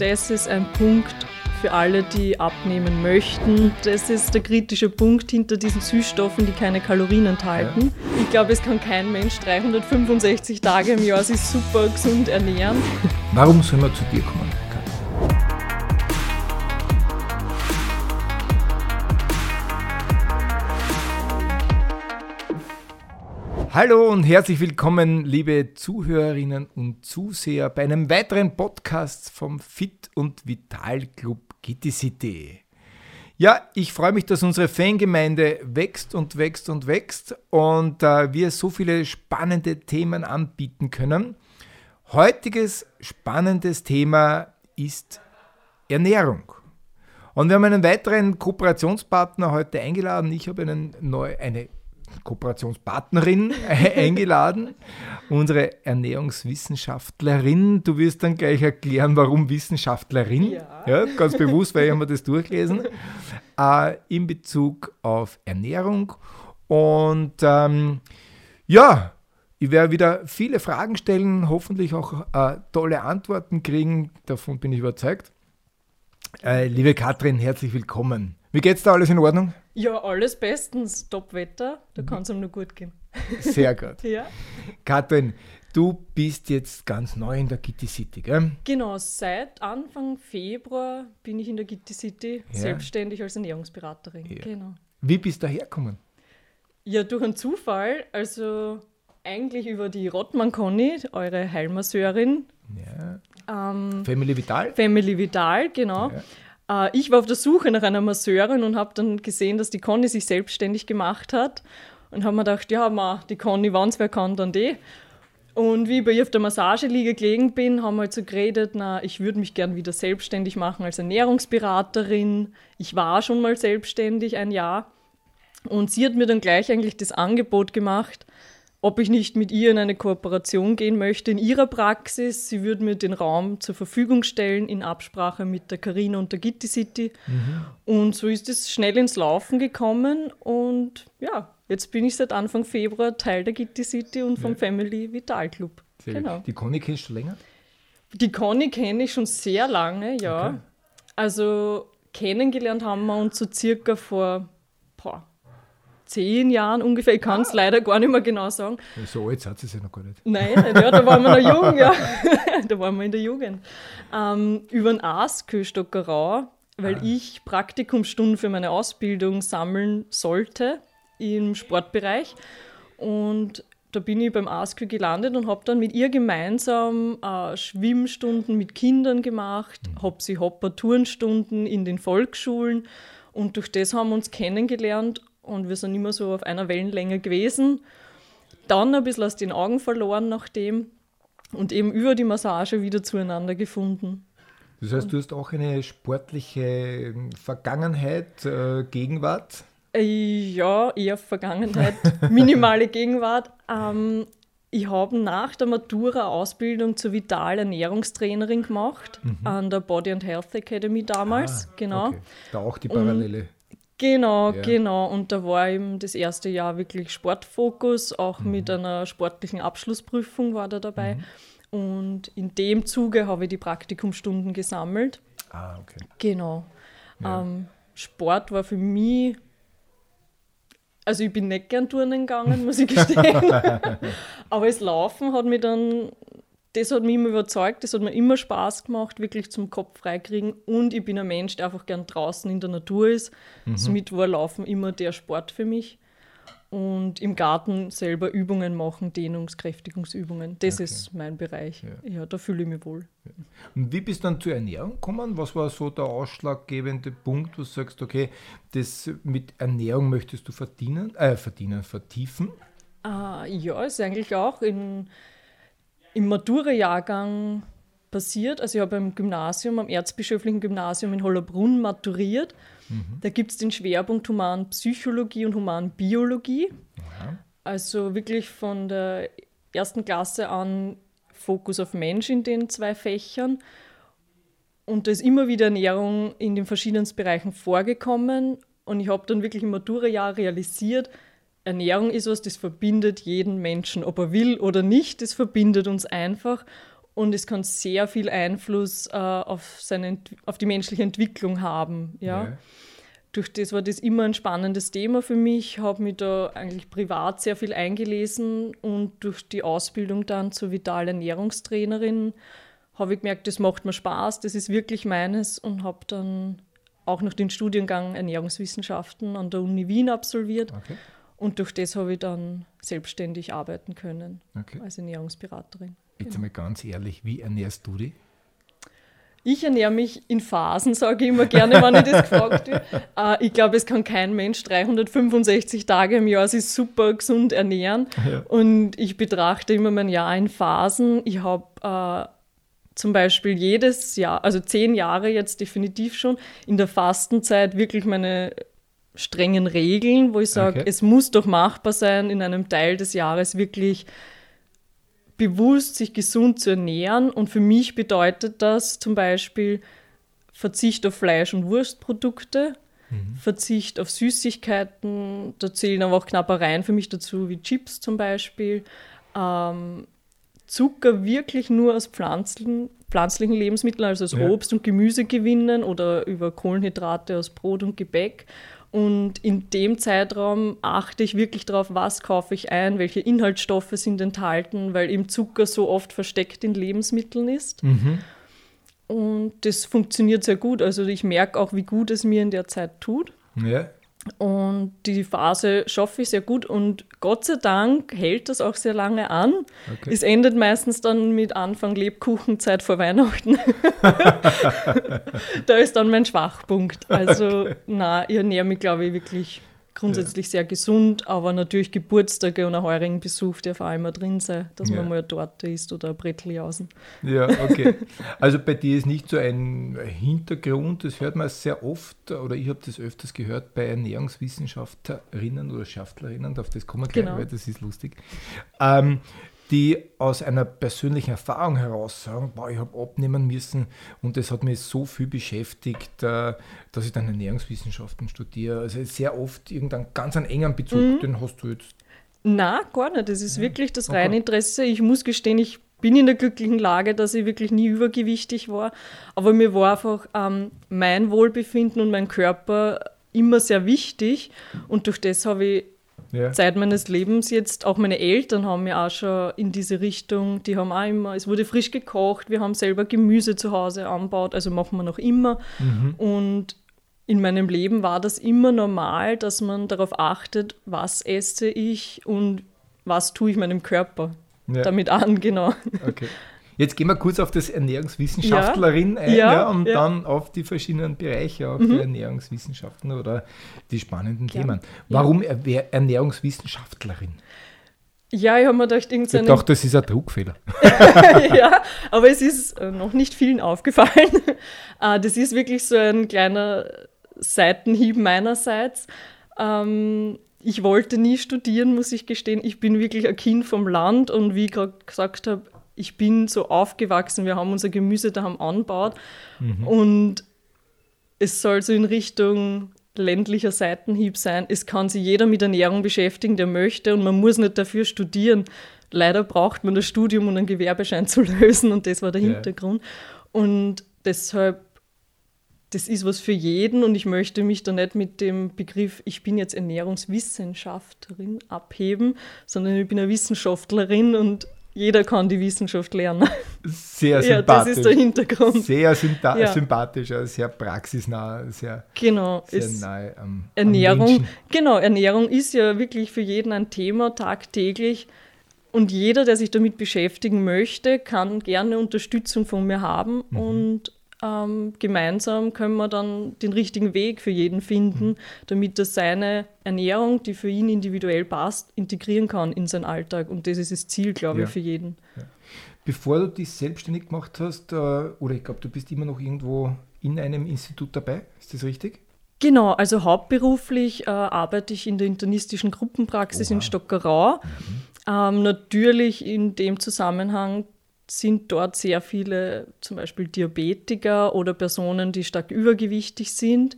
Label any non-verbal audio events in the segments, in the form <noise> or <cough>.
das ist ein Punkt für alle, die abnehmen möchten. Das ist der kritische Punkt hinter diesen Süßstoffen, die keine Kalorien enthalten. Ja. Ich glaube, es kann kein Mensch 365 Tage im Jahr sich super gesund ernähren. Warum soll man zu dir kommen? Hallo und herzlich willkommen, liebe Zuhörerinnen und Zuseher, bei einem weiteren Podcast vom Fit und Vital Club Kitty City. Ja, ich freue mich, dass unsere Fangemeinde wächst und wächst und wächst und äh, wir so viele spannende Themen anbieten können. Heutiges spannendes Thema ist Ernährung. Und wir haben einen weiteren Kooperationspartner heute eingeladen. Ich habe einen neu, eine Kooperationspartnerin <laughs> eingeladen, unsere Ernährungswissenschaftlerin. Du wirst dann gleich erklären, warum Wissenschaftlerin. Ja. ja ganz bewusst, weil ich habe das durchgelesen. Äh, in Bezug auf Ernährung. Und ähm, ja, ich werde wieder viele Fragen stellen, hoffentlich auch äh, tolle Antworten kriegen. Davon bin ich überzeugt. Äh, liebe Katrin, herzlich willkommen. Wie geht's da? Alles in Ordnung? Ja, alles bestens. Top-Wetter, da kann es ihm nur gut gehen. Sehr gut. <laughs> ja. Katrin, du bist jetzt ganz neu in der Gitti City, gell? Genau, seit Anfang Februar bin ich in der Gitti City ja. selbstständig als Ernährungsberaterin. Ja. Genau. Wie bist du hergekommen? Ja, durch einen Zufall. Also eigentlich über die Rottmann Conny, eure Heilmasseurin. Ja. Ähm, Family Vital? Family Vital, genau. Ja. Äh, ich war auf der Suche nach einer Masseurin und habe dann gesehen, dass die Conny sich selbstständig gemacht hat. Und habe mir gedacht, ja, ma, die Conny, wenn es wer kann, dann die. Und wie ich bei ihr auf der Massageliege gelegen bin, haben wir halt so geredet, na, ich würde mich gern wieder selbstständig machen als Ernährungsberaterin. Ich war schon mal selbstständig ein Jahr. Und sie hat mir dann gleich eigentlich das Angebot gemacht, ob ich nicht mit ihr in eine Kooperation gehen möchte in ihrer Praxis. Sie würde mir den Raum zur Verfügung stellen in Absprache mit der Carina und der Gitti City. Mhm. Und so ist es schnell ins Laufen gekommen und ja, jetzt bin ich seit Anfang Februar Teil der Gitti City und vom ja. Family Vital Club. Sehr genau. Die Conny kennst du länger? Die Conny kenne ich schon sehr lange, ja. Okay. Also kennengelernt haben wir uns so circa vor boah, zehn Jahren ungefähr. Ich kann es ah. leider gar nicht mehr genau sagen. So alt hat es ja noch gar nicht. Nein, ja, da waren wir noch jung, ja. <laughs> da waren wir in der Jugend. Ähm, über den ASKÖ Stockerau, weil ah. ich Praktikumsstunden für meine Ausbildung sammeln sollte im Sportbereich. Und da bin ich beim ASKÖ gelandet und habe dann mit ihr gemeinsam äh, Schwimmstunden mit Kindern gemacht, mhm. habe sie Hopper-Turnstunden in den Volksschulen und durch das haben wir uns kennengelernt und wir sind immer so auf einer Wellenlänge gewesen. Dann ein bisschen aus den Augen verloren nachdem und eben über die Massage wieder zueinander gefunden. Das heißt, du hast auch eine sportliche Vergangenheit, äh, Gegenwart? Äh, ja, eher Vergangenheit, <laughs> minimale Gegenwart. Ähm, ich habe nach der Matura Ausbildung zur Vital Ernährungstrainerin gemacht mhm. an der Body and Health Academy damals. Ah, genau. Okay. Da auch die Parallele. Genau, ja. genau. Und da war eben das erste Jahr wirklich Sportfokus, auch mhm. mit einer sportlichen Abschlussprüfung war da dabei. Mhm. Und in dem Zuge habe ich die Praktikumstunden gesammelt. Ah, okay. Genau. Ja. Ähm, Sport war für mich, also ich bin nicht gern Turnen gegangen, muss ich gestehen. <laughs> Aber das Laufen hat mich dann das hat mich immer überzeugt, das hat mir immer Spaß gemacht, wirklich zum Kopf freikriegen. Und ich bin ein Mensch, der einfach gern draußen in der Natur ist. Mhm. Somit war Laufen immer der Sport für mich. Und im Garten selber Übungen machen, Dehnungskräftigungsübungen. Das okay. ist mein Bereich. Ja. ja, da fühle ich mich wohl. Ja. Und wie bist du dann zur Ernährung gekommen? Was war so der ausschlaggebende Punkt, wo du sagst, okay, das mit Ernährung möchtest du verdienen, äh, verdienen, vertiefen? Ah, ja, ist eigentlich auch in im Matura-Jahrgang passiert. Also ich habe im Gymnasium, am Erzbischöflichen Gymnasium in Hollerbrunn maturiert. Mhm. Da gibt es den Schwerpunkt Humanpsychologie und Humanbiologie. Ja. Also wirklich von der ersten Klasse an Fokus auf Mensch in den zwei Fächern. Und da ist immer wieder Ernährung in den verschiedensten Bereichen vorgekommen. Und ich habe dann wirklich im Matura-Jahr realisiert, Ernährung ist was, das verbindet jeden Menschen, ob er will oder nicht, das verbindet uns einfach. und es kann sehr viel Einfluss äh, auf, seine, auf die menschliche Entwicklung haben. Ja? ja. Durch das war das immer ein spannendes Thema für mich, habe mich da eigentlich privat sehr viel eingelesen und durch die Ausbildung dann zur vitalen Ernährungstrainerin habe ich gemerkt, das macht mir Spaß, das ist wirklich meines und habe dann auch noch den Studiengang Ernährungswissenschaften an der Uni Wien absolviert. Okay. Und durch das habe ich dann selbstständig arbeiten können okay. als Ernährungsberaterin. Jetzt genau. einmal ganz ehrlich, wie ernährst du dich? Ich ernähre mich in Phasen, sage ich immer gerne, wenn ich das gefragt wird. <laughs> Äh, ich glaube, es kann kein Mensch 365 Tage im Jahr sich super gesund ernähren. Ja. Und ich betrachte immer mein Jahr in Phasen. Ich habe äh, zum Beispiel jedes Jahr, also zehn Jahre jetzt definitiv schon, in der Fastenzeit wirklich meine strengen Regeln, wo ich sage, okay. es muss doch machbar sein, in einem Teil des Jahres wirklich bewusst sich gesund zu ernähren. Und für mich bedeutet das zum Beispiel Verzicht auf Fleisch- und Wurstprodukte, mhm. Verzicht auf Süßigkeiten, da zählen aber auch Knappereien für mich dazu, wie Chips zum Beispiel. Ähm, Zucker wirklich nur aus Pflanzen, pflanzlichen Lebensmitteln, also aus ja. Obst und Gemüse gewinnen oder über Kohlenhydrate aus Brot und Gebäck und in dem Zeitraum achte ich wirklich darauf, was kaufe ich ein, welche Inhaltsstoffe sind enthalten, weil eben Zucker so oft versteckt in Lebensmitteln ist. Mhm. Und das funktioniert sehr gut. Also ich merke auch, wie gut es mir in der Zeit tut. Ja. Und die Phase schaffe ich sehr gut und Gott sei Dank hält das auch sehr lange an. Okay. Es endet meistens dann mit Anfang Lebkuchenzeit vor Weihnachten. <laughs> da ist dann mein Schwachpunkt. Also, okay. na, ich ernähre mich, glaube ich, wirklich grundsätzlich ja. sehr gesund, aber natürlich Geburtstage und ein heurigen Besuch darf auch immer drin sein, dass ja. man mal eine Torte isst oder ein Brettljausen. Ja, okay. <laughs> Also bei dir ist nicht so ein Hintergrund, das hört man sehr oft, oder ich habe das öfters gehört bei Ernährungswissenschaftlerinnen oder Schaftlerinnen, auf das kommen wir gleich, genau. weil das ist lustig. Ähm, die aus einer persönlichen Erfahrung heraus sagen, boah, ich habe abnehmen müssen und das hat mich so viel beschäftigt, äh, dass ich dann Ernährungswissenschaften studiere. Also sehr oft irgendeinen ganz einen engen Bezug, mhm. den hast du jetzt. Na, gar nicht. Das ist ja. wirklich das reine Interesse. Ich muss gestehen, ich bin in der glücklichen Lage, dass ich wirklich nie übergewichtig war. Aber mir war einfach ähm, mein Wohlbefinden und mein Körper immer sehr wichtig. Und durch das habe ich ja. Zeit meines Lebens jetzt, auch meine Eltern haben mir auch schon in diese Richtung, die haben auch immer, es wurde frisch gekocht, wir haben selber Gemüse zu Hause anbaut, also machen wir noch immer. Mhm. Und in meinem Leben war das immer normal, dass man darauf achtet, was esse ich und was tue ich meinem Körper ja. damit an, genau. Okay. Jetzt gehen wir kurz auf das Ernährungswissenschaftlerin ja, ein ja, ja, und dann auf die verschiedenen Bereiche, auch mhm. Ernährungswissenschaften oder die spannenden Themen. Warum Ernährungswissenschaftlerin? Ja, ich habe mir gedacht, irgendeine... Ich dachte, das ist ein Druckfehler. <laughs> ja, aber es ist äh, noch nicht vielen aufgefallen. <laughs> Äh, das ist wirklich so ein kleiner Seitenhieb meinerseits. Ähm, ich wollte nie studieren, muss ich gestehen. Ich bin wirklich ein Kind vom Land und wie ich gerade gesagt habe, ich bin so aufgewachsen, wir haben unser Gemüse daheim anbaut mhm. und es soll so in Richtung ländlicher Seitenhieb sein. Es kann sich jeder mit Ernährung beschäftigen, der möchte und man muss nicht dafür studieren. Leider braucht man das Studium, um einen Gewerbeschein <laughs> zu lösen und das war der ja. Hintergrund. Und deshalb, das ist was für jeden und ich möchte mich da nicht mit dem Begriff, ich bin jetzt Ernährungswissenschaftlerin abheben, sondern ich bin eine Wissenschaftlerin und jeder kann die Wissenschaft lernen. Sehr sympathisch. <laughs> Ja, das ist der Hintergrund. Sehr ja. sympathisch, sehr praxisnah, sehr, genau, sehr nahe am, Ernährung. Am genau, Ernährung ist ja wirklich für jeden ein Thema tagtäglich. Und jeder, der sich damit beschäftigen möchte, kann gerne Unterstützung von mir haben. Mhm. Und ähm, gemeinsam können wir dann den richtigen Weg für jeden finden, mhm. damit er seine Ernährung, die für ihn individuell passt, integrieren kann in seinen Alltag. Und das ist das Ziel, glaube ja. ich, für jeden. Ja. Bevor du dich selbstständig gemacht hast, äh, oder ich glaube, du bist immer noch irgendwo in einem Institut dabei, ist das richtig? Genau, also hauptberuflich äh, arbeite ich in der internistischen Gruppenpraxis Oha. in Stockerau. Mhm. Ähm, natürlich in dem Zusammenhang sind dort sehr viele zum Beispiel Diabetiker oder Personen, die stark übergewichtig sind.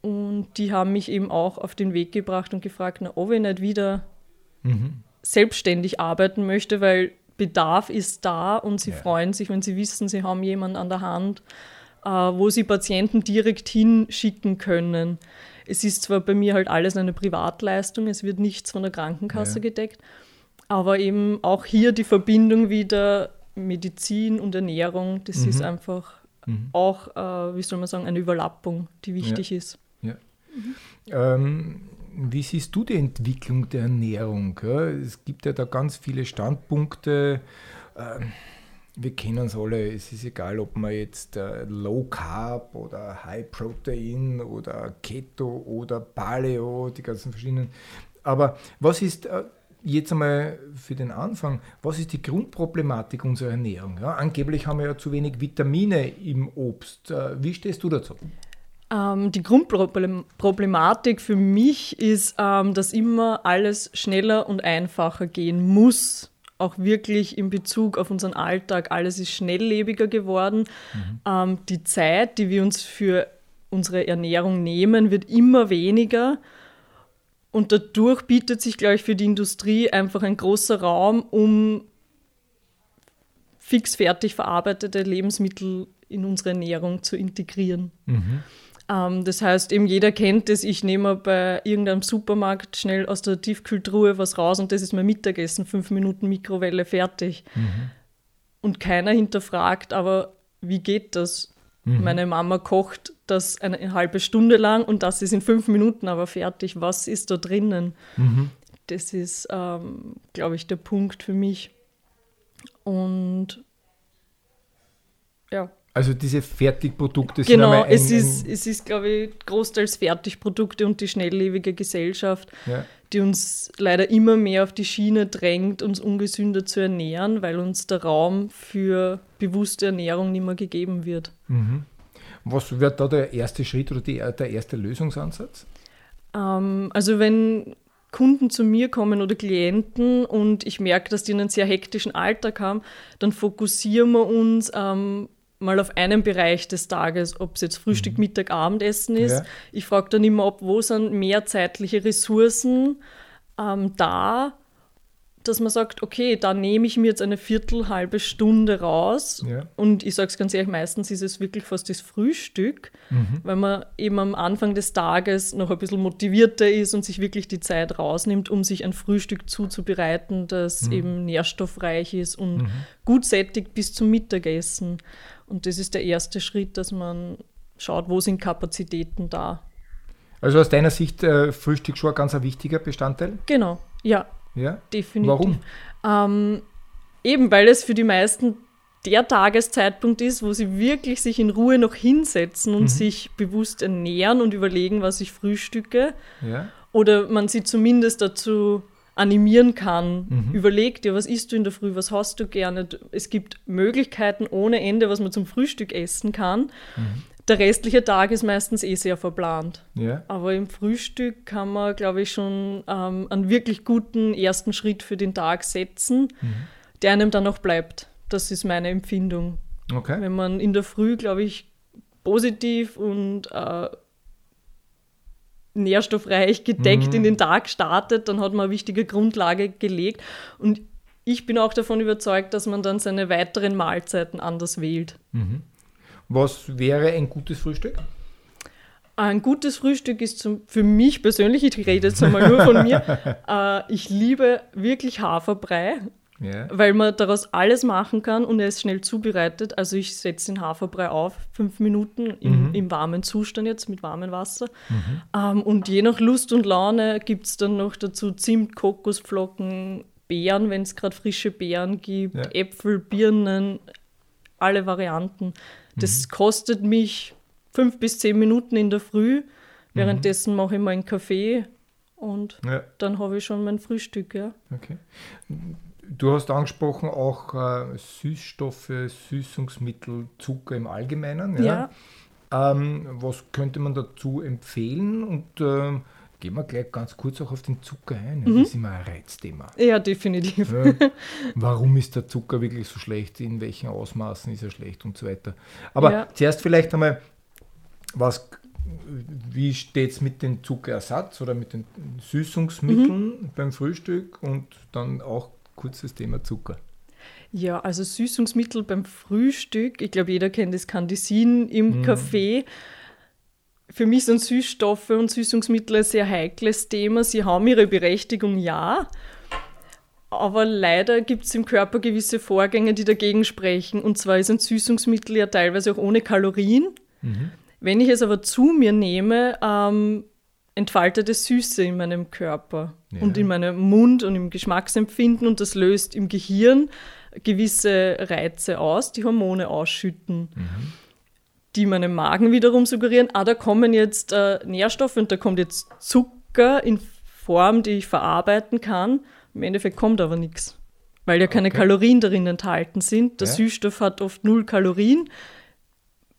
Und die haben mich eben auch auf den Weg gebracht und gefragt, na, ob ich nicht wieder mhm. selbstständig arbeiten möchte, weil Bedarf ist da und sie Ja. freuen sich, wenn sie wissen, sie haben jemanden an der Hand, äh, wo sie Patienten direkt hinschicken können. Es ist zwar bei mir halt alles eine Privatleistung, es wird nichts von der Krankenkasse Ja. gedeckt, aber eben auch hier die Verbindung wieder Medizin und Ernährung, das ist einfach auch, äh, wie soll man sagen, eine Überlappung, die wichtig ist. Ja. Ähm, wie siehst du die Entwicklung der Ernährung? Ja, es gibt ja da ganz viele Standpunkte. Ähm, wir kennen es alle. Es ist egal, ob man jetzt äh, Low Carb oder High Protein oder Keto oder Paleo, die ganzen verschiedenen. Aber was ist äh, jetzt einmal für den Anfang, was ist die Grundproblematik unserer Ernährung? Ja, angeblich haben wir ja zu wenig Vitamine im Obst. Äh, wie stehst du dazu? Ähm, die Grundproblematik für mich ist, ähm, dass immer alles schneller und einfacher gehen muss. Auch wirklich in Bezug auf unseren Alltag. Alles ist schnelllebiger geworden. Ähm, die Zeit, die wir uns für unsere Ernährung nehmen, wird immer weniger. Und dadurch bietet sich, glaube ich, für die Industrie einfach ein großer Raum, um fix fertig verarbeitete Lebensmittel in unsere Ernährung zu integrieren. Ähm, das heißt, eben jeder kennt es, ich nehme bei irgendeinem Supermarkt schnell aus der Tiefkühltruhe was raus und das ist mein Mittagessen, fünf Minuten Mikrowelle fertig. Und keiner hinterfragt, aber wie geht das? Meine Mama kocht das eine halbe Stunde lang und das ist in fünf Minuten aber fertig. Was ist da drinnen? Das ist, ähm, glaube ich, der Punkt für mich. Und ja. Also diese Fertigprodukte sind Genau, ein, es ist, es ist, glaube ich, großteils Fertigprodukte und die schnelllebige Gesellschaft, ja, die uns leider immer mehr auf die Schiene drängt, uns ungesünder zu ernähren, weil uns der Raum für bewusste Ernährung nicht mehr gegeben wird. Was wäre da der erste Schritt oder die, der erste Lösungsansatz? Ähm, also wenn Kunden zu mir kommen oder Klienten und ich merke, dass die einen sehr hektischen Alltag haben, dann fokussieren wir uns ähm, mal auf einen Bereich des Tages, ob es jetzt Frühstück, Mittag, Abendessen ist. Ja. Ich frage dann immer ab, wo sind mehr zeitliche Ressourcen ähm, da, dass man sagt, okay, da nehme ich mir jetzt eine Viertel, halbe Stunde raus. Ja. Und ich sage es ganz ehrlich, meistens ist es wirklich fast das Frühstück, weil man eben am Anfang des Tages noch ein bisschen motivierter ist und sich wirklich die Zeit rausnimmt, um sich ein Frühstück zuzubereiten, das eben nährstoffreich ist und gut sättigt bis zum Mittagessen. Und das ist der erste Schritt, dass man schaut, wo sind Kapazitäten da. Also aus deiner Sicht äh, Frühstück schon ein ganz ein wichtiger Bestandteil? Genau, ja, Ja. definitiv. Warum? Ähm, eben weil es für die meisten der Tageszeitpunkt ist, wo sie wirklich sich in Ruhe noch hinsetzen und sich bewusst ernähren und überlegen, was ich frühstücke. Ja. Oder man sie zumindest dazu animieren kann. Überleg dir, was isst du in der Früh, was hast du gerne. Es gibt Möglichkeiten ohne Ende, was man zum Frühstück essen kann. Der restliche Tag ist meistens eh sehr verplant. Ja. Aber im Frühstück kann man, glaube ich, schon ähm, einen wirklich guten ersten Schritt für den Tag setzen, der einem dann auch bleibt. Das ist meine Empfindung. Okay. Wenn man in der Früh, glaube ich, positiv und äh, nährstoffreich gedeckt in den Tag startet, dann hat man eine wichtige Grundlage gelegt. Und ich bin auch davon überzeugt, dass man dann seine weiteren Mahlzeiten anders wählt. Was wäre ein gutes Frühstück? Ein gutes Frühstück ist zum, für mich persönlich, ich rede jetzt einmal nur von mir, <laughs> äh, ich liebe wirklich Haferbrei, Ja. weil man daraus alles machen kann und er ist schnell zubereitet. Also ich setze den Haferbrei auf, fünf Minuten im, im warmen Zustand jetzt mit warmem Wasser. Ähm, und je nach Lust und Laune gibt es dann noch dazu Zimt, Kokosflocken, Beeren, wenn es gerade frische Beeren gibt, Ja. Äpfel, Birnen, alle Varianten. Das kostet mich fünf bis zehn Minuten in der Früh. Währenddessen mache ich mal einen Kaffee und ja. dann habe ich schon mein Frühstück. Ja. Okay. Du hast angesprochen auch äh, Süßstoffe, Süßungsmittel, Zucker im Allgemeinen. Ja. Ähm, was könnte man dazu empfehlen? Und ähm, gehen wir gleich ganz kurz auch auf den Zucker ein. Ja, Das ist immer ein Reizthema. Ja, definitiv. Ja. Warum ist der Zucker wirklich so schlecht? In welchen Ausmaßen ist er schlecht und so weiter. Aber Ja. zuerst vielleicht einmal, was, wie steht es mit dem Zuckerersatz oder mit den Süßungsmitteln beim Frühstück und dann auch kurz das Thema Zucker. Ja, also Süßungsmittel beim Frühstück. Ich glaube, jeder kennt das Candisin im mhm. Kaffee. Für mich sind Süßstoffe und Süßungsmittel ein sehr heikles Thema. Sie haben ihre Berechtigung, ja. Aber leider gibt es im Körper gewisse Vorgänge, die dagegen sprechen. Und zwar ist ein Süßungsmittel ja teilweise auch ohne Kalorien. Mhm. Wenn ich es aber zu mir nehme, ähm, entfaltet es Süße in meinem Körper ja. und in meinem Mund und im Geschmacksempfinden und das löst im Gehirn gewisse Reize aus, die Hormone ausschütten, mhm. die meinem Magen wiederum suggerieren, ah, da kommen jetzt äh, Nährstoffe und da kommt jetzt Zucker in Form, die ich verarbeiten kann. Im Endeffekt kommt aber nichts, weil ja keine okay. Kalorien darin enthalten sind. Der ja. Süßstoff hat oft null Kalorien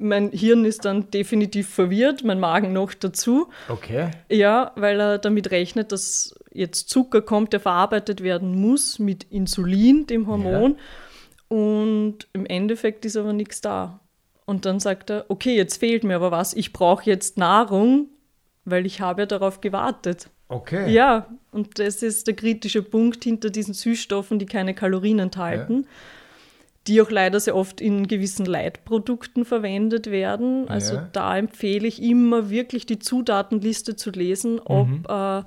mein Hirn ist dann definitiv verwirrt, mein Magen noch dazu. Okay. Ja, weil er damit rechnet, dass jetzt Zucker kommt, der verarbeitet werden muss mit Insulin, dem Hormon. Ja. Und im Endeffekt ist aber nichts da. Und dann sagt er, okay, jetzt fehlt mir aber was. Ich brauche jetzt Nahrung, weil ich habe ja darauf gewartet. Okay. Ja, und das ist der kritische Punkt hinter diesen Süßstoffen, die keine Kalorien enthalten. Ja die auch leider sehr oft in gewissen Leitprodukten verwendet werden. Also ja. da empfehle ich immer wirklich die Zutatenliste zu lesen, ob mhm. äh,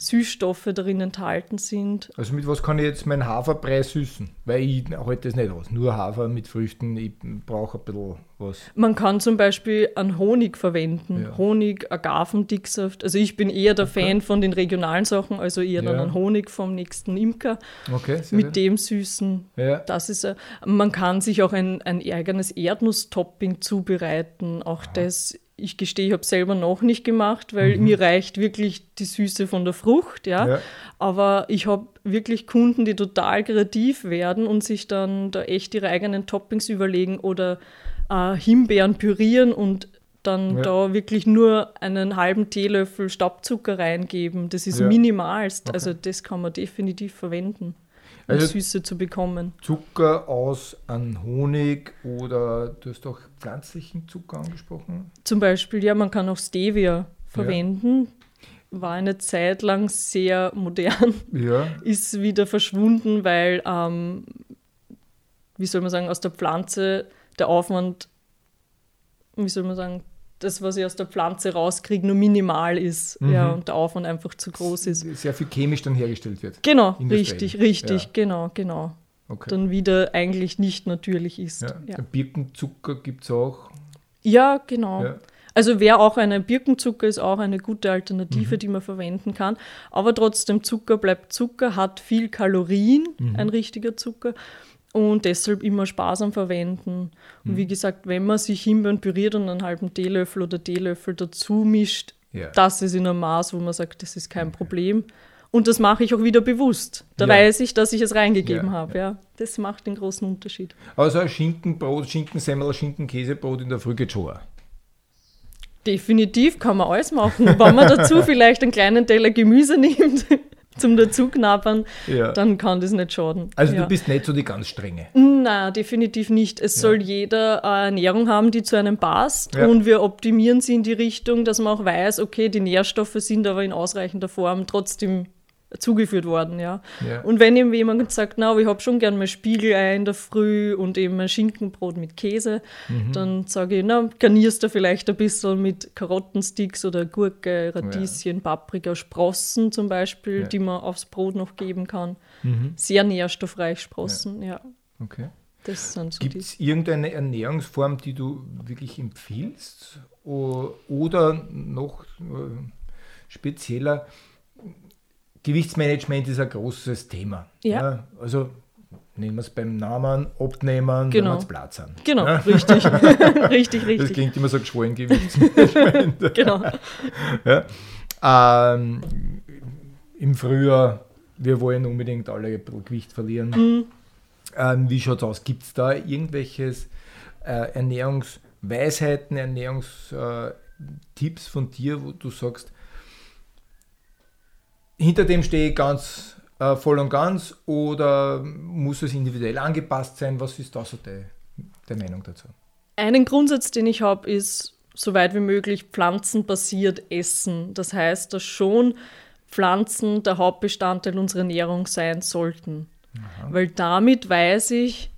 Süßstoffe darin enthalten sind. Also mit was kann ich jetzt meinen Haferbrei süßen? Weil ich halte das nicht aus. Nur Hafer mit Früchten, ich brauche ein bisschen was. Man kann zum Beispiel einen Honig verwenden. Ja. Honig, Agavendicksaft. Also ich bin eher der okay. Fan von den regionalen Sachen, also eher ja. dann einen Honig vom nächsten Imker. Okay, mit gut. dem süßen. Ja. Das ist, man kann sich auch ein, ein eigenes Erdnusstopping zubereiten. Auch Aha. das ich gestehe, ich habe selber noch nicht gemacht, weil mhm. mir reicht wirklich die Süße von der Frucht, ja. ja. Aber ich habe wirklich Kunden, die total kreativ werden und sich dann da echt ihre eigenen Toppings überlegen oder äh, Himbeeren pürieren und dann ja. da wirklich nur einen halben Teelöffel Staubzucker reingeben. Das ist ja. minimalst. Okay. Also das kann man definitiv verwenden also Süße zu bekommen. Zucker aus an Honig oder du hast auch pflanzlichen Zucker angesprochen? Zum Beispiel, ja, man kann auch Stevia verwenden. Ja. War eine Zeit lang sehr modern, ja. <laughs> ist wieder verschwunden, weil, ähm, wie soll man sagen, aus der Pflanze der Aufwand, wie soll man sagen, das, was ich aus der Pflanze rauskriege, nur minimal ist mhm. ja, und der Aufwand einfach zu groß ist. Sehr viel chemisch dann hergestellt wird. Genau, richtig, richtig, ja. genau, genau. Okay. Dann wieder eigentlich nicht natürlich ist. Ja. Ja. Birkenzucker gibt es auch. Ja, genau. Ja. Also wäre auch eine Birkenzucker ist auch eine gute Alternative, mhm. die man verwenden kann. Aber trotzdem Zucker bleibt Zucker, hat viel Kalorien, mhm. ein richtiger Zucker und deshalb immer sparsam verwenden. Und mhm. wie gesagt, wenn man sich Himbeeren püriert und einen halben Teelöffel oder Teelöffel dazu mischt, ja. das ist in einem Maß, wo man sagt, das ist kein Problem. Und das mache ich auch wieder bewusst. Da ja. weiß ich, dass ich es reingegeben ja, habe. Ja. Das macht den großen Unterschied. Also Schinkenbrot, Schinkensemmel, Schinkenkäsebrot in der Früh geht schon. Definitiv kann man alles machen. Wenn man dazu <laughs> vielleicht einen kleinen Teller Gemüse nimmt, zum Dazuknabbern, ja. dann kann das nicht schaden. Also ja. du bist nicht so die ganz strenge. Nein, definitiv nicht. Es ja. soll jeder eine Ernährung haben, die zu einem passt und wir optimieren sie in die Richtung, dass man auch weiß, okay, die Nährstoffe sind aber in ausreichender Form trotzdem zugeführt worden, ja. ja. Und wenn eben jemand sagt, na, ich habe schon gern mal Spiegelei in der Früh und eben ein Schinkenbrot mit Käse, mhm. dann sage ich, na, garnierst du vielleicht ein bisschen mit Karottensticks oder Gurke, Radieschen, ja. Paprika, Sprossen zum Beispiel, ja. die man aufs Brot noch geben kann. Mhm. Sehr nährstoffreich Sprossen, ja. Okay. So Gibt es irgendeine Ernährungsform, die du wirklich empfiehlst? Oder noch äh, spezieller, Gewichtsmanagement ist ein großes Thema. Ja. ja also nehmen wir es beim Namen, abnehmen, genau. wenn wir Platz haben. Genau, ja? richtig. <laughs> richtig, richtig. Das klingt immer so geschwollen Gewichtsmanagement. <laughs> genau. Ja. Ähm, Im Frühjahr, wir wollen unbedingt alle ein bisschen Gewicht verlieren. Mhm. Ähm, wie schaut es aus? Gibt es da irgendwelches äh, Ernährungsweisheiten, Ernährungstipps äh, von dir, wo du sagst, hinter dem stehe ich ganz äh, voll und ganz oder muss es individuell angepasst sein? Was ist da so die, Meinung dazu? Einen Grundsatz, den ich habe, ist so weit wie möglich pflanzenbasiert essen. Das heißt, dass schon Pflanzen der Hauptbestandteil unserer Ernährung sein sollten. Aha. Weil damit weiß ich,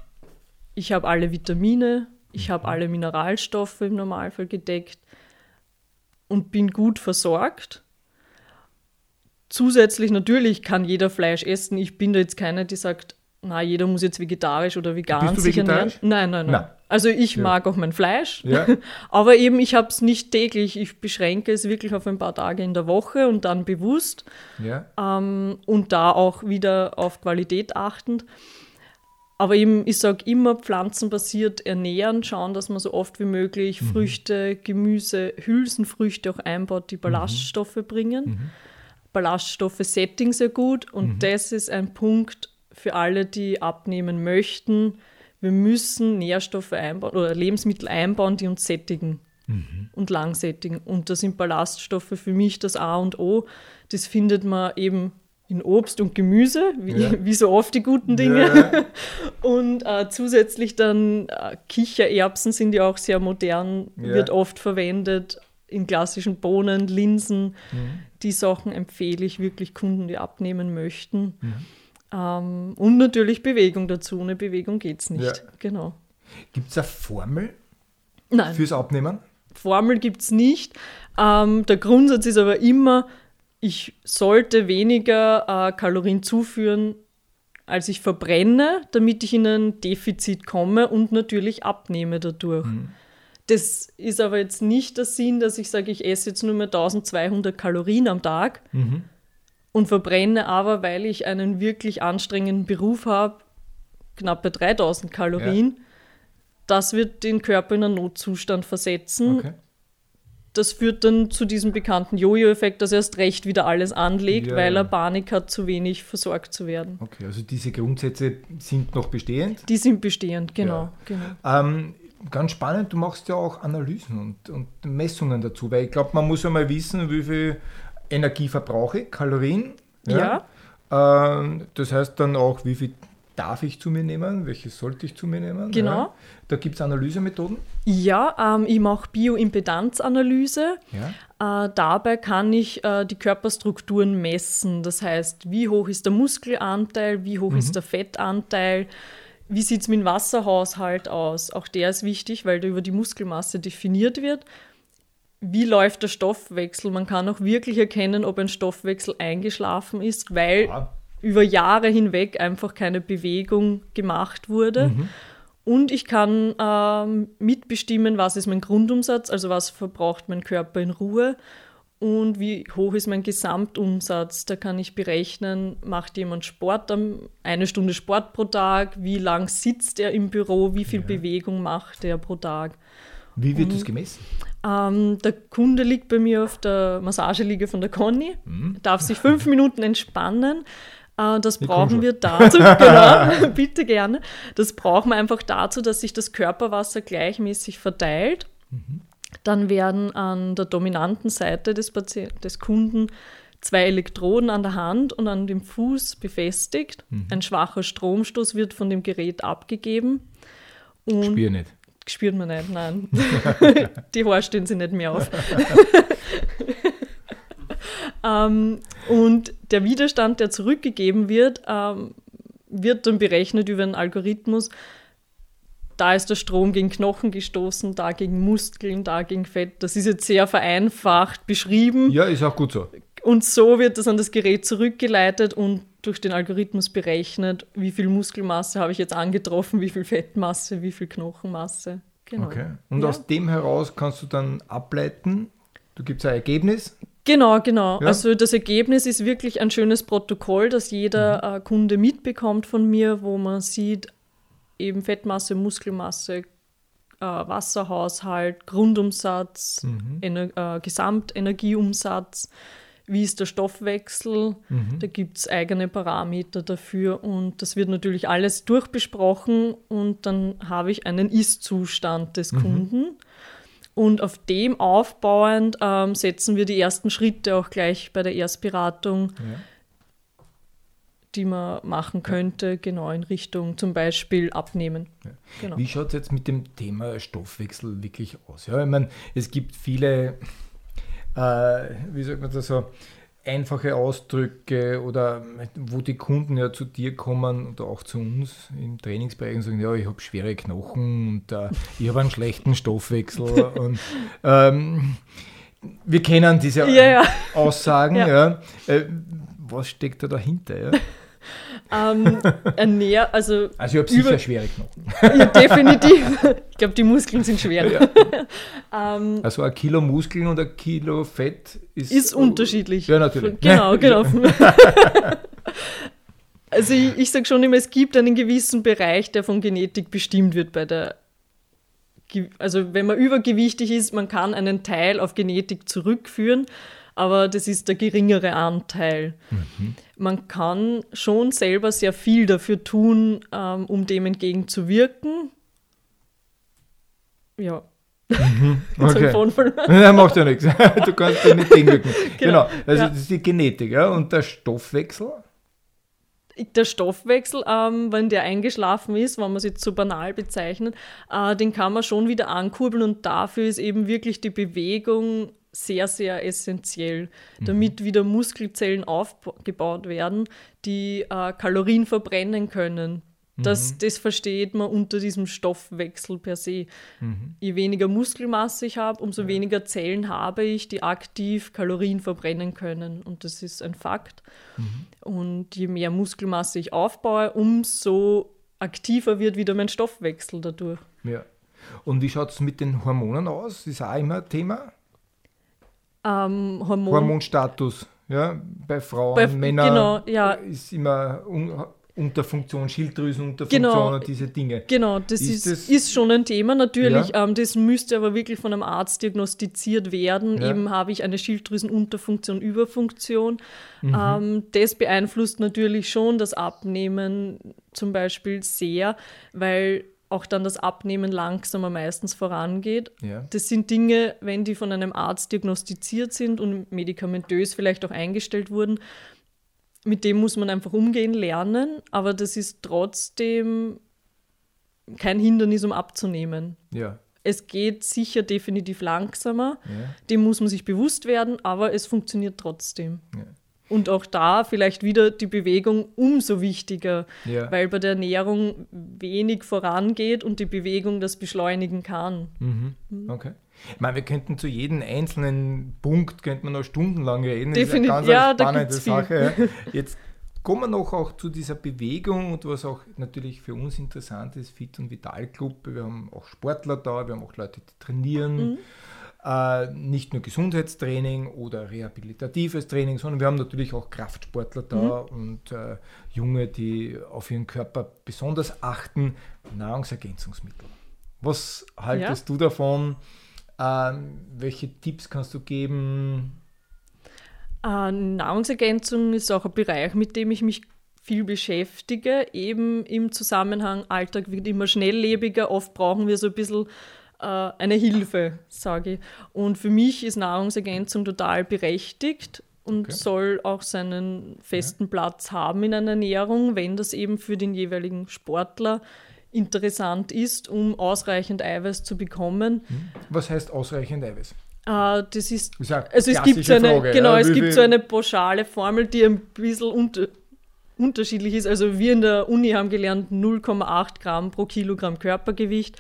ich habe alle Vitamine, ich mhm. habe alle Mineralstoffe im Normalfall gedeckt und bin gut versorgt. Zusätzlich natürlich kann jeder Fleisch essen. Ich bin da jetzt keiner, die sagt, na, jeder muss jetzt vegetarisch oder vegan Bist du sich ernähren. Nein, nein, nein. nein. Also ich ja. mag auch mein Fleisch, ja. <laughs> aber eben ich habe es nicht täglich. Ich beschränke es wirklich auf ein paar Tage in der Woche und dann bewusst ja. ähm, und da auch wieder auf Qualität achtend. Aber eben, ich sage immer, pflanzenbasiert ernähren, schauen, dass man so oft wie möglich mhm. Früchte, Gemüse, Hülsenfrüchte auch einbaut, die mhm. Ballaststoffe mhm. bringen. Mhm. Ballaststoffe setting sehr gut und mhm. das ist ein Punkt für alle, die abnehmen möchten. Wir müssen Nährstoffe einbauen oder Lebensmittel einbauen, die uns sättigen mhm. und langsättigen. Und da sind Ballaststoffe für mich das A und O. Das findet man eben in Obst und Gemüse, wie, ja. wie so oft die guten Dinge. Ja. <laughs> Und äh, zusätzlich dann äh, Kichererbsen sind ja auch sehr modern, ja. wird oft verwendet in klassischen Bohnen, Linsen. Mhm. Die Sachen empfehle ich wirklich Kunden, die abnehmen möchten. Mhm. Ähm, und natürlich Bewegung dazu. Ohne Bewegung geht es nicht. Genau. Gibt es eine Formel Nein. fürs Abnehmen? Formel gibt es nicht. Ähm, der Grundsatz ist aber immer, ich sollte weniger äh, Kalorien zuführen, als ich verbrenne, damit ich in ein Defizit komme und natürlich abnehme dadurch. Mhm. Das ist aber jetzt nicht der Sinn, dass ich sage, ich esse jetzt nur mehr 1200 Kalorien am Tag mhm. und verbrenne aber, weil ich einen wirklich anstrengenden Beruf habe, knappe 3000 Kalorien. Ja. Das wird den Körper in einen Notzustand versetzen. Okay das führt dann zu diesem bekannten Jojo-Effekt, dass er erst recht wieder alles anlegt, ja, weil er Panik hat, zu wenig versorgt zu werden. Okay, also diese Grundsätze sind noch bestehend? Die sind bestehend, genau. Ja. genau. Ähm, ganz spannend, du machst ja auch Analysen und, und Messungen dazu, weil ich glaube, man muss ja mal wissen, wie viel Energie verbrauche ich, Kalorien. Ja. ja. Ähm, das heißt dann auch, wie viel darf ich zu mir nehmen, welches sollte ich zu mir nehmen. Genau. Ja. Da gibt es Analysemethoden. Ja, ähm, ich mache Bioimpedanzanalyse. Ja. Äh, dabei kann ich äh, die Körperstrukturen messen. Das heißt, wie hoch ist der Muskelanteil, wie hoch mhm. ist der Fettanteil, wie sieht es mit dem Wasserhaushalt aus. Auch der ist wichtig, weil da über die Muskelmasse definiert wird. Wie läuft der Stoffwechsel? Man kann auch wirklich erkennen, ob ein Stoffwechsel eingeschlafen ist, weil ja über Jahre hinweg einfach keine Bewegung gemacht wurde. Mhm. Und ich kann ähm, mitbestimmen, was ist mein Grundumsatz, also was verbraucht mein Körper in Ruhe und wie hoch ist mein Gesamtumsatz. Da kann ich berechnen, macht jemand Sport, eine Stunde Sport pro Tag, wie lang sitzt er im Büro, wie viel ja. Bewegung macht er pro Tag. Wie wird und, das gemessen? Ähm, der Kunde liegt bei mir auf der Massageliege von der Conny, mhm. darf sich fünf <laughs> Minuten entspannen. Äh, das brauchen wir dazu, <laughs> genau, <laughs> bitte gerne. Das brauchen wir einfach dazu, dass sich das Körperwasser gleichmäßig verteilt. Mhm. Dann werden an der dominanten Seite des, des Kunden zwei Elektroden an der Hand und an dem Fuß befestigt. Mhm. Ein schwacher Stromstoß wird von dem Gerät abgegeben. Und Spür nicht. Spürt man nicht, nein. <laughs> Die Haare stehen sie nicht mehr auf. <laughs> Ähm, und der Widerstand, der zurückgegeben wird, ähm, wird dann berechnet über einen Algorithmus. Da ist der Strom gegen Knochen gestoßen, da gegen Muskeln, da gegen Fett. Das ist jetzt sehr vereinfacht beschrieben. Ja, ist auch gut so. Und so wird das an das Gerät zurückgeleitet und durch den Algorithmus berechnet, wie viel Muskelmasse habe ich jetzt angetroffen, wie viel Fettmasse, wie viel Knochenmasse. Genau. Okay. Und ja. aus dem heraus kannst du dann ableiten, du gibst ein Ergebnis Genau, genau. Ja. Also das Ergebnis ist wirklich ein schönes Protokoll, das jeder mhm. äh, Kunde mitbekommt von mir, wo man sieht, eben Fettmasse, Muskelmasse, äh, Wasserhaushalt, Grundumsatz, mhm. Ener äh, Gesamtenergieumsatz, wie ist der Stoffwechsel, mhm. da gibt es eigene Parameter dafür und das wird natürlich alles durchbesprochen und dann habe ich einen Ist-Zustand des mhm. Kunden und auf dem aufbauend ähm, setzen wir die ersten Schritte auch gleich bei der Erstberatung, ja. Die man machen könnte, ja. genau in Richtung zum Beispiel Abnehmen. Ja. Genau. Wie schaut es jetzt mit dem Thema Stoffwechsel wirklich aus? Ja, ich meine, es gibt viele, äh, wie sagt man das so, einfache Ausdrücke oder wo die Kunden ja zu dir kommen oder auch zu uns im Trainingsbereich und sagen, ja, ich habe schwere Knochen und äh, ich habe einen schlechten Stoffwechsel <laughs> und ähm, wir kennen diese Ja. Aussagen. <laughs> Ja. Ja. Äh, was steckt da dahinter? Ja? <laughs> Ähm, ernähr, also, Also ich habe sicher schwere Knochen. ja, definitiv. Ich glaube, die Muskeln sind schwerer. <laughs> ähm, Also ein Kilo Muskeln und ein Kilo Fett ist, ist unterschiedlich. Ja, natürlich. Genau, <laughs> genau. also ich, ich sage schon immer, es gibt einen gewissen Bereich, der von Genetik bestimmt wird bei der also wenn man übergewichtig ist, man kann einen Teil auf Genetik zurückführen, aber das ist der geringere Anteil. Man kann schon selber sehr viel dafür tun, ähm, um dem entgegenzuwirken. Ja. <laughs> Ich Okay. Ja, <laughs> macht ja nichts. <laughs> Du kannst dir nicht gegenwirken. Genau. Genau. Also Ja. das ist die Genetik, ja. Und der Stoffwechsel? Der Stoffwechsel, ähm, wenn der eingeschlafen ist, wenn man es jetzt so banal bezeichnet, äh, den kann man schon wieder ankurbeln und dafür ist eben wirklich die Bewegung sehr, sehr essentiell, damit wieder Muskelzellen aufgebaut werden, die äh, Kalorien verbrennen können. Das, das versteht man unter diesem Stoffwechsel per se. Je weniger Muskelmasse ich habe, umso weniger Zellen habe ich, die aktiv Kalorien verbrennen können. Und das ist ein Fakt. Und je mehr Muskelmasse ich aufbaue, umso aktiver wird wieder mein Stoffwechsel dadurch. Ja. Und wie schaut es mit den Hormonen aus? Ist auch immer ein Thema. Ähm, Hormon, Hormonstatus. Ja, bei Frauen, Bei- Männern genau, ja. ist immer un Unterfunktion, Schilddrüsenunterfunktion Genau. und diese Dinge. Genau, das Ist ist, das- ist, schon ein Thema natürlich. Ja. Ähm, das müsste aber wirklich von einem Arzt diagnostiziert werden. Ja. Eben habe ich eine Schilddrüsenunterfunktion, Überfunktion. Mhm. Ähm, das beeinflusst natürlich schon das Abnehmen zum Beispiel sehr, weil auch dann das Abnehmen langsamer meistens vorangeht. Ja. Das sind Dinge, wenn die von einem Arzt diagnostiziert sind und medikamentös vielleicht auch eingestellt wurden, mit dem muss man einfach umgehen lernen, aber das ist trotzdem kein Hindernis, um abzunehmen. Ja. Es geht sicher definitiv langsamer, Ja. dem muss man sich bewusst werden, aber es funktioniert trotzdem. Ja. Und auch da vielleicht wieder die Bewegung umso wichtiger, Ja. weil bei der Ernährung wenig vorangeht und die Bewegung das beschleunigen kann. Mhm. Okay. Ich meine, wir könnten zu jedem einzelnen Punkt könnte man noch stundenlang reden. Das Definitiv, ist eine ganz ja, da spannende viel. Sache. Ja. <laughs> Jetzt kommen wir noch auch zu dieser Bewegung und was auch natürlich für uns interessant ist, Fit und Vital Club. Wir haben auch Sportler da, wir haben auch Leute, die trainieren. Mhm. Äh, nicht nur Gesundheitstraining oder rehabilitatives Training, sondern wir haben natürlich auch Kraftsportler da Mhm. und äh, Junge, die auf ihren Körper besonders achten. Nahrungsergänzungsmittel. Was haltest du davon? Ähm, welche Tipps kannst du geben? Äh, Nahrungsergänzung ist auch ein Bereich, mit dem ich mich viel beschäftige, eben im Zusammenhang, Alltag wird immer schnelllebiger, oft brauchen wir so ein bisschen eine Hilfe, sage ich. Und für mich ist Nahrungsergänzung total berechtigt und Okay. soll auch seinen festen Platz haben in einer Ernährung, wenn das eben für den jeweiligen Sportler interessant ist, um ausreichend Eiweiß zu bekommen. Was heißt ausreichend Eiweiß? Äh, das ist Das ist also es gibt so eine, Frage, genau, ja, es gibt so eine pauschale Formel, die ein bisschen unter, unterschiedlich ist. Also wir in der Uni haben gelernt 0,8 Gramm pro Kilogramm Körpergewicht.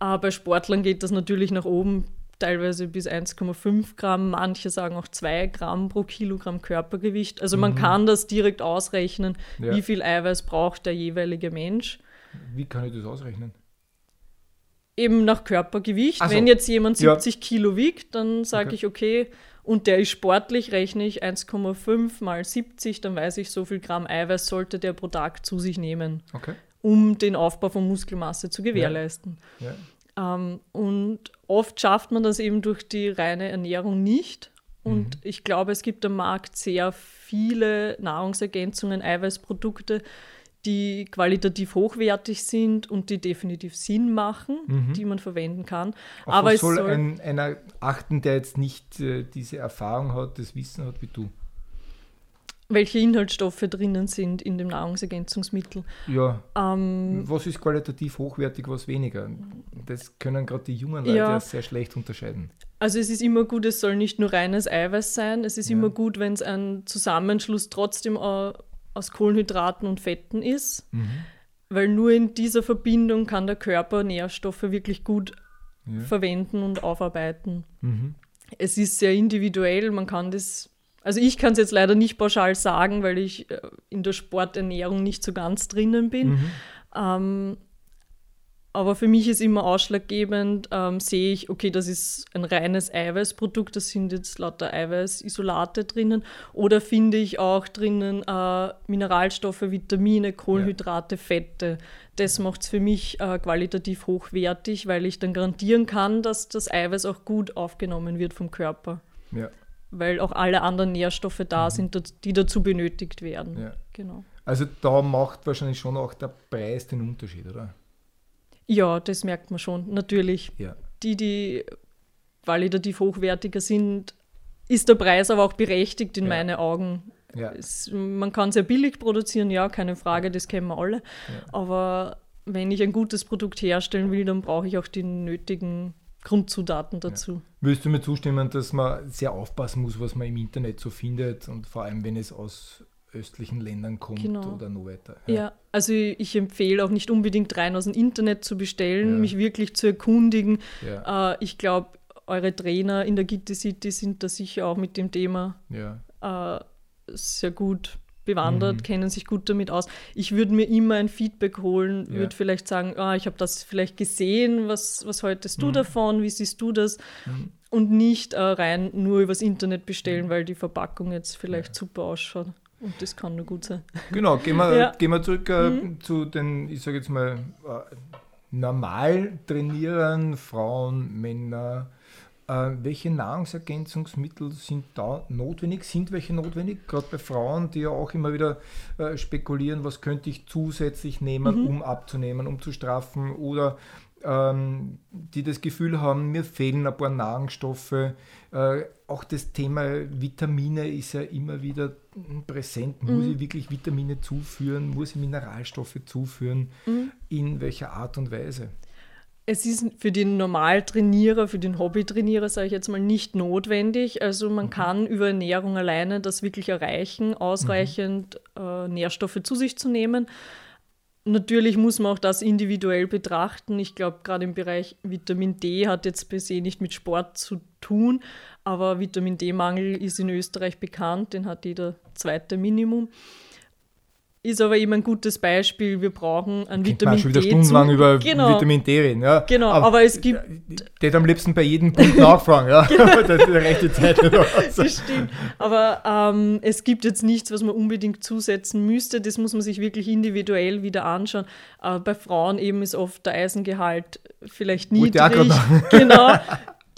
Äh, bei Sportlern geht das natürlich nach oben, teilweise bis 1,5 Gramm. Manche sagen auch 2 Gramm pro Kilogramm Körpergewicht. Also man kann das direkt ausrechnen, Mhm. Ja. wie viel Eiweiß braucht der jeweilige Mensch. Wie kann ich das ausrechnen? Eben nach Körpergewicht. So. Wenn jetzt jemand Ja. 70 Kilo wiegt, dann sage Okay. ich, okay, und der ist sportlich, rechne ich 1,5 mal 70, dann weiß ich, so viel Gramm Eiweiß sollte der pro Tag zu sich nehmen, Okay. Um den Aufbau von Muskelmasse zu gewährleisten. Ja. Ähm, und oft schafft man das eben durch die reine Ernährung nicht. Und Mhm. ich glaube, es gibt am Markt sehr viele Nahrungsergänzungen, Eiweißprodukte, die qualitativ hochwertig sind und die definitiv Sinn machen, die man verwenden kann. Mhm. Auf Aber es soll, soll, ein, einer achten, der jetzt nicht äh, diese Erfahrung hat, das Wissen hat wie du? Welche Inhaltsstoffe drinnen sind in dem Nahrungsergänzungsmittel. Ja. Ähm, Was ist qualitativ hochwertig, was weniger? Das können gerade die jungen Leute Ja. sehr schlecht unterscheiden. Also es ist immer gut, es soll nicht nur reines Eiweiß sein. Es ist Ja. immer gut, wenn es ein Zusammenschluss trotzdem aus Kohlenhydraten und Fetten ist, Mhm. weil nur in dieser Verbindung kann der Körper Nährstoffe wirklich gut Ja. verwenden und aufarbeiten. Mhm. Es ist sehr individuell, man kann das, also ich kann es jetzt leider nicht pauschal sagen, weil ich äh, in der Sporternährung nicht so ganz drinnen bin. Mhm. Ähm, aber für mich ist immer ausschlaggebend, ähm, sehe ich, okay, das ist ein reines Eiweißprodukt, da sind jetzt lauter Eiweißisolate drinnen. Oder finde ich auch drinnen äh, Mineralstoffe, Vitamine, Kohlenhydrate, Fette. Das macht es für mich äh, qualitativ hochwertig, weil ich dann garantieren kann, dass das Eiweiß auch gut aufgenommen wird vom Körper. Ja. Weil auch alle anderen Nährstoffe da sind, die dazu benötigt werden. Mhm. Ja. Genau. Also da macht wahrscheinlich schon auch der Preis den Unterschied, oder? Ja, das merkt man schon, natürlich. Ja. die, die qualitativ hochwertiger sind, ist der Preis aber auch berechtigt in Ja. meinen Augen. Ja. Es, man kann sehr billig produzieren, ja, keine Frage, das kennen wir alle. Aber wenn ich ein gutes Produkt herstellen will, dann brauche ich auch die nötigen Grundzutaten dazu. Würdest du mir zustimmen, dass man sehr aufpassen muss, was man im Internet so findet und vor allem, wenn es aus östlichen Ländern kommt Genau. oder noch weiter? Ja. also ich empfehle auch nicht unbedingt rein aus dem Internet zu bestellen, Ja. mich wirklich zu erkundigen. Ja. Äh, ich glaube, eure Trainer in der Gitti City sind da sicher auch mit dem Thema ja. äh, sehr gut bewandert, Mhm. kennen sich gut damit aus. Ich würde mir immer ein Feedback holen, Ja. würde vielleicht sagen, ah, ich habe das vielleicht gesehen, was, was haltest du Mhm. davon, wie siehst du das? Mhm. Und nicht äh, rein nur übers Internet bestellen, weil die Verpackung jetzt vielleicht super ausschaut. Und das kann nur gut sein. <laughs> Genau, gehen wir, Ja. gehen wir zurück äh, Mhm. zu den, ich sage jetzt mal, äh, normal trainieren, Frauen, Männer. Äh, welche Nahrungsergänzungsmittel sind da notwendig? Sind welche notwendig? Gerade bei Frauen, die ja auch immer wieder äh, spekulieren, was könnte ich zusätzlich nehmen, Mhm. um abzunehmen, um zu straffen oder ähm, die das Gefühl haben, mir fehlen ein paar Nahrungsstoffe. Äh, auch das Thema Vitamine ist ja immer wieder präsent. Muss Mhm. ich wirklich Vitamine zuführen? Muss ich Mineralstoffe zuführen? Mhm. In welcher Art und Weise? Es ist für den Normaltrainierer, für den Hobbytrainierer, sage ich jetzt mal, nicht notwendig. Also Mhm. man kann über Ernährung alleine das wirklich erreichen, ausreichend äh, Nährstoffe zu sich zu nehmen. Natürlich muss man auch das individuell betrachten. Ich glaube, gerade im Bereich Vitamin D hat jetzt per se nicht mit Sport zu tun, aber Vitamin D-Mangel ist in Österreich bekannt, den hat jeder zweite Minimum. Ist aber eben ein gutes Beispiel. Wir brauchen ein Könnte man Vitamin schon wieder D. stundenlang über genau, Vitamin D reden. Ja. Genau, aber es gibt- Ich hätte am liebsten bei jedem Punkt <laughs> nachfragen. Ja. <laughs> da ist die rechte Zeit. <laughs> Das stimmt. Aber ähm, es gibt jetzt nichts, was man unbedingt zusetzen müsste. Das muss man sich wirklich individuell wieder anschauen. Äh, bei Frauen eben ist oft der Eisengehalt vielleicht niedrig. Genau.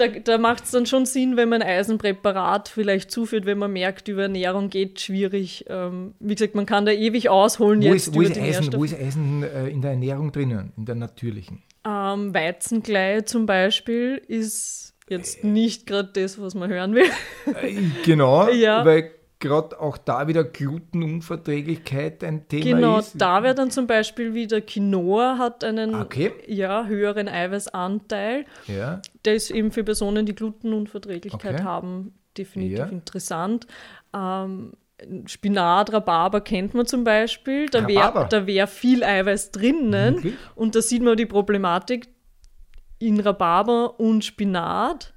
Da, da macht es dann schon Sinn, wenn man Eisenpräparat vielleicht zuführt, wenn man merkt, über Ernährung geht schwierig. Ähm, wie gesagt, man kann da ewig ausholen Wo jetzt ist, wo, ist die Eisen, wo ist Eisen äh, in der Ernährung drinnen, in der natürlichen? Ähm, Weizenglei zum Beispiel ist jetzt nicht gerade das, was man hören will. Äh, genau, <laughs> Ja. weil gerade auch da wieder Glutenunverträglichkeit ein Thema Genau, ist. da wäre dann zum Beispiel wieder Quinoa hat einen Okay. ja, höheren Eiweißanteil. Ja, Der ist eben für Personen, die Glutenunverträglichkeit Okay. haben, definitiv Ja. interessant. Ähm, Spinat, Rhabarber kennt man zum Beispiel. Da wäre da wär viel Eiweiß drinnen. Wirklich? Und da sieht man die Problematik. In Rhabarber und Spinat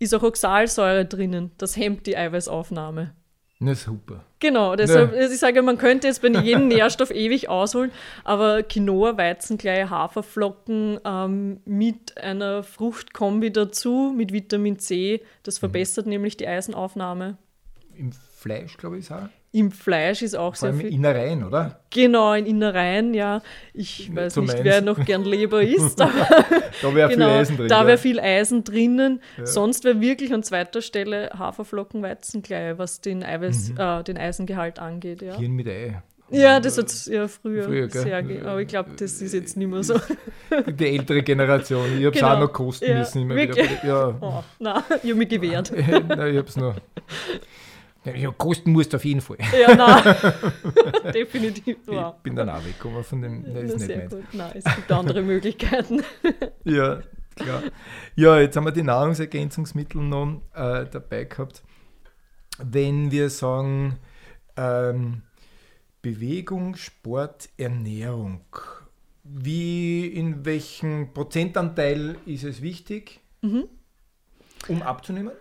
ist auch Oxalsäure drinnen. Das hemmt die Eiweißaufnahme. Na super. Genau, deshalb, ich sage, man könnte jetzt bei <laughs> jedem Nährstoff ewig ausholen, aber Quinoa, Weizenglei, Haferflocken ähm, mit einer Fruchtkombi dazu, mit Vitamin C, das verbessert nämlich die Eisenaufnahme. Im Fleisch, glaube ich, ist auch. Im Fleisch ist auch Vor sehr viel. Innereien, oder? Genau, in Innereien, ja. Ich weiß So nicht, wer noch gern Leber <laughs> isst, aber Da wäre genau, viel Eisen drin. da ja. wäre viel Eisen drinnen. Ja. Sonst wäre wirklich an zweiter Stelle Haferflocken, Weizenglei, was den, Eiweiß, Mhm. äh, den Eisengehalt angeht. Ja. Hirn mit Ei. Ja, das hat es ja früher, Früher, sehr ge- Aber ich glaube, das ist jetzt nicht mehr so. <laughs> Die ältere Generation. Ich habe es Genau. auch noch kosten Ja, müssen. Immer wirklich? wieder. Ja. Oh, <laughs> nein, ich habe mich gewehrt. Nein, ich habe es noch. Ja, kosten musst du auf jeden Fall. Ja, nein. <laughs> <laughs> Definitiv. Wow. Ich bin dann auch weggekommen von dem. Nein, ist nicht meins. gut. Nein, es gibt andere <laughs> Möglichkeiten. Ja, Klar. Ja, jetzt haben wir die Nahrungsergänzungsmittel noch äh, dabei gehabt. Wenn wir sagen, ähm, Bewegung, Sport, Ernährung, wie, in welchem Prozentanteil ist es wichtig, mhm. um abzunehmen?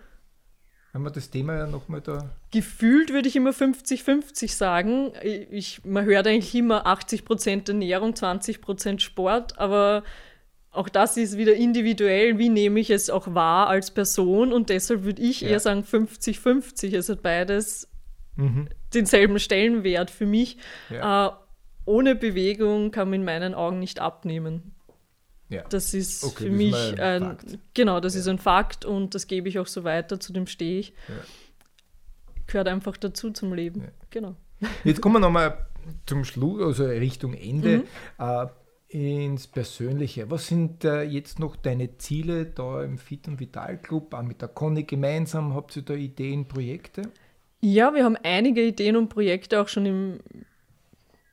Wenn wir das Thema ja nochmal da. Gefühlt würde ich immer 50-50 sagen. Ich, man hört eigentlich immer 80% Ernährung, 20% Sport, aber auch das ist wieder individuell, wie nehme ich es auch wahr als Person und deshalb würde ich ja. eher sagen 50-50. Es hat beides mhm. denselben Stellenwert für mich. Ja. Äh, ohne Bewegung kann man in meinen Augen nicht abnehmen. Ja. Das ist okay, für das mich ist ein, ein genau, das ja. ist ein Fakt und das gebe ich auch so weiter, zu dem stehe ich. Ja. Gehört einfach dazu zum Leben. Genau. Jetzt kommen wir nochmal zum Schluss, also Richtung Ende. Mhm. Äh, ins Persönliche. Was sind äh, jetzt noch deine Ziele da im Fit und Vital Club? Auch mit der Conny gemeinsam habt ihr da Ideen, Projekte? Ja, wir haben einige Ideen und Projekte auch schon im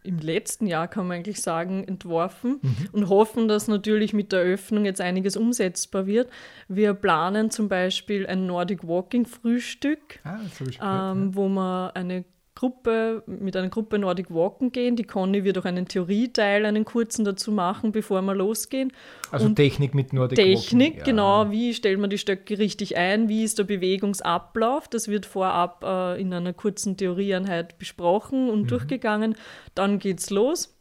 im letzten Jahr, kann man eigentlich sagen, entworfen mhm. und hoffen, dass natürlich mit der Öffnung jetzt einiges umsetzbar wird. Wir planen zum Beispiel ein Nordic Walking Frühstück, ah, ähm, wo man eine Gruppe, mit einer Gruppe Nordic Walken gehen. Die Conny wird auch einen Theorieteil, einen kurzen dazu machen, bevor wir losgehen. Also und Technik mit Nordic Technik, Walken. Technik, ja. genau. Wie stellt man die Stöcke richtig ein? Wie ist der Bewegungsablauf? Das wird vorab äh, in einer kurzen Theorieeinheit besprochen und mhm. durchgegangen. Dann geht's los.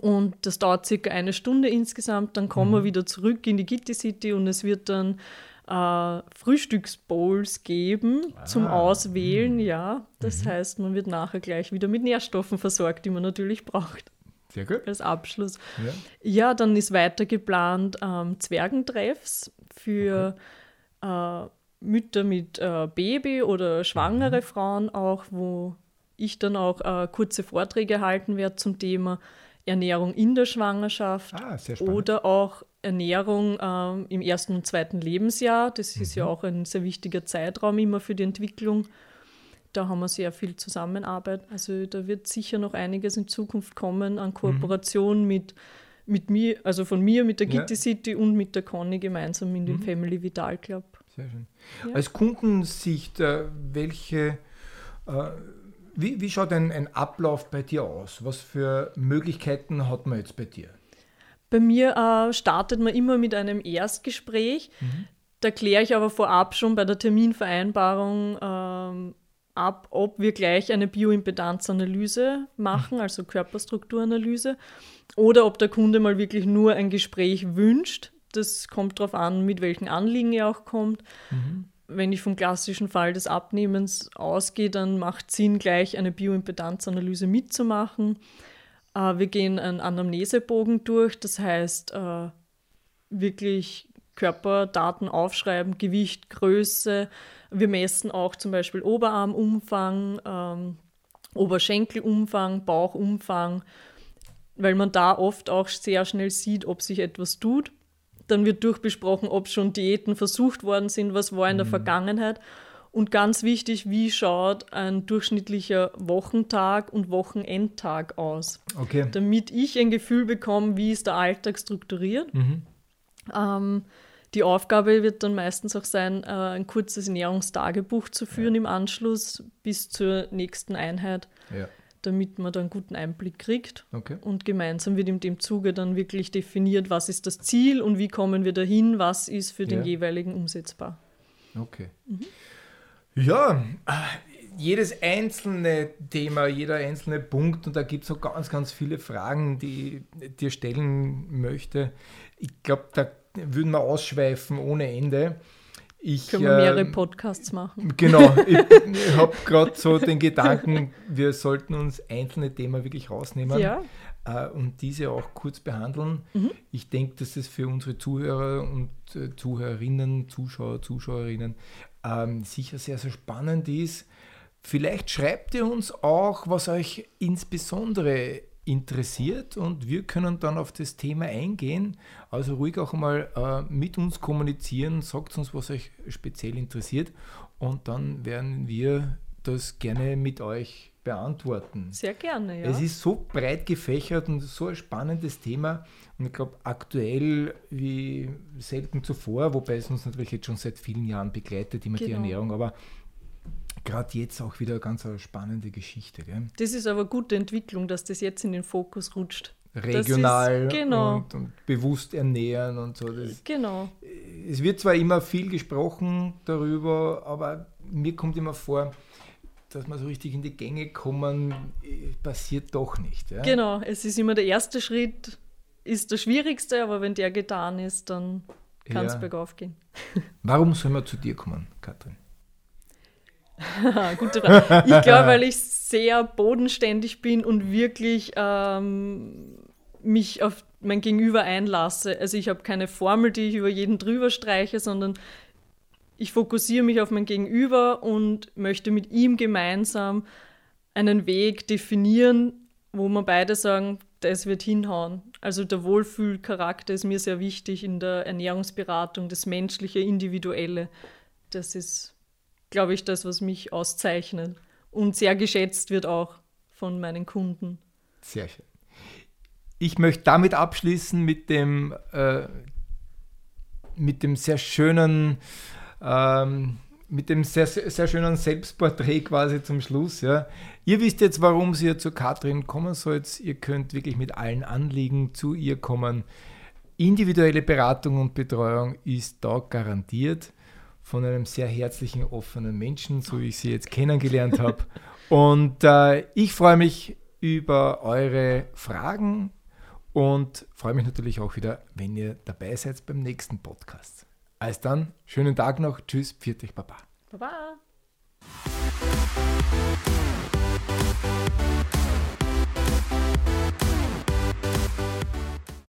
Und das dauert circa eine Stunde insgesamt. Dann kommen mhm. wir wieder zurück in die Gitti City und es wird dann äh, Frühstücksbowls geben ah, zum Auswählen, mh. ja. Das mhm. heißt, man wird nachher gleich wieder mit Nährstoffen versorgt, die man natürlich braucht. Sehr gut. Als Abschluss. Ja, ja dann ist weiter geplant ähm, Zwergentreffs für okay. äh, Mütter mit äh, Baby oder schwangere mhm. Frauen auch, wo ich dann auch äh, kurze Vorträge halten werde zum Thema Ernährung in der Schwangerschaft ah, oder auch Ernährung ähm, im ersten und zweiten Lebensjahr. Das mhm. ist ja mhm. auch ein sehr wichtiger Zeitraum immer für die Entwicklung. Da haben wir sehr viel Zusammenarbeit. Also da wird sicher noch einiges in Zukunft kommen an Kooperation mhm. mit, mit mir, also von mir, mit der Gitti ja. City und mit der Conny gemeinsam in dem mhm. Family Vital Club. Sehr schön. Ja. Als Kundensicht, äh, welche äh, wie, wie schaut ein, ein Ablauf bei dir aus? Was für Möglichkeiten hat man jetzt bei dir? Bei mir äh, startet man immer mit einem Erstgespräch. Mhm. Da kläre ich aber vorab schon bei der Terminvereinbarung ähm, ab, ob wir gleich eine Bioimpedanzanalyse machen, mhm. also Körperstrukturanalyse, oder ob der Kunde mal wirklich nur ein Gespräch wünscht. Das kommt darauf an, mit welchen Anliegen er auch kommt. Mhm wenn ich vom klassischen Fall des Abnehmens ausgehe, dann macht es Sinn, gleich eine Bioimpedanzanalyse mitzumachen. Äh, wir gehen einen Anamnesebogen durch, das heißt äh, wirklich Körperdaten aufschreiben, Gewicht, Größe. Wir messen auch zum Beispiel Oberarmumfang, ähm, Oberschenkelumfang, Bauchumfang, weil man da oft auch sehr schnell sieht, ob sich etwas tut. Dann wird durchbesprochen, ob schon Diäten versucht worden sind, was war in der mhm. Vergangenheit. Und ganz wichtig, wie schaut ein durchschnittlicher Wochentag und Wochenendtag aus? Okay. Damit ich ein Gefühl bekomme, wie ist der Alltag strukturiert. Mhm. Ähm, die Aufgabe wird dann meistens auch sein, äh, ein kurzes Ernährungstagebuch zu führen ja. im Anschluss bis zur nächsten Einheit. Ja damit man da einen guten Einblick kriegt. Okay. Und gemeinsam wird in dem Zuge dann wirklich definiert, was ist das Ziel und wie kommen wir dahin, was ist für den ja. jeweiligen umsetzbar. Okay. Mhm. Ja, jedes einzelne Thema, jeder einzelne Punkt, und da gibt es so ganz, ganz viele Fragen, die ich dir stellen möchte. Ich glaube, da würden wir ausschweifen ohne Ende. Ich, Können wir mehrere äh, Podcasts machen. Genau, <laughs> ich, ich habe gerade so den Gedanken, wir sollten uns einzelne Themen wirklich rausnehmen ja. äh, und diese auch kurz behandeln. Mhm. Ich denke, dass es für unsere Zuhörer und äh, Zuhörerinnen, Zuschauer, Zuschauerinnen ähm, sicher sehr, sehr spannend ist. Vielleicht schreibt ihr uns auch, was euch insbesondere interessiert und wir können dann auf das Thema eingehen. Also ruhig auch mal äh, mit uns kommunizieren, sagt uns, was euch speziell interessiert und dann werden wir das gerne mit euch beantworten. Sehr gerne, ja. Es ist so breit gefächert und so ein spannendes Thema. Und ich glaube, aktuell wie selten zuvor, wobei es uns natürlich jetzt schon seit vielen Jahren begleitet, immer genau. die Ernährung, aber gerade jetzt auch wieder eine ganz eine spannende Geschichte. Gell? Das ist aber gute Entwicklung, dass das jetzt in den Fokus rutscht. Regional ist, genau. und, und, bewusst ernähren und so. Das, genau. Es wird zwar immer viel gesprochen darüber, aber mir kommt immer vor, dass man so richtig in die Gänge kommen, äh, passiert doch nicht. Ja? Genau, es ist immer der erste Schritt, ist der schwierigste, aber wenn der getan ist, dann kann es ja. bergauf gehen. <laughs> Warum soll man zu dir kommen, Katrin? <laughs> Gute Frage. Ich glaube, weil ich sehr bodenständig bin und wirklich ähm, mich auf mein Gegenüber einlasse. Also ich habe keine Formel, die ich über jeden drüber streiche, sondern ich fokussiere mich auf mein Gegenüber und möchte mit ihm gemeinsam einen Weg definieren, wo wir beide sagen, das wird hinhauen. Also der Wohlfühlcharakter ist mir sehr wichtig in der Ernährungsberatung, das menschliche, individuelle. Das ist, glaube ich, das, was mich auszeichnet und sehr geschätzt wird auch von meinen Kunden. Sehr schön. Ich möchte damit abschließen mit dem, äh, mit dem sehr schönen ähm, mit dem sehr, sehr schönen Selbstporträt quasi zum Schluss. Ja. Ihr wisst jetzt, warum ihr zu Katrin kommen sollt. Ihr könnt wirklich mit allen Anliegen zu ihr kommen. Individuelle Beratung und Betreuung ist da garantiert von einem sehr herzlichen, offenen Menschen, so wie ich sie jetzt kennengelernt habe. <laughs> Und äh, ich freue mich über eure Fragen und freue mich natürlich auch wieder, wenn ihr dabei seid beim nächsten Podcast. Als dann, schönen Tag noch. Tschüss, pfiat euch, Baba. Baba.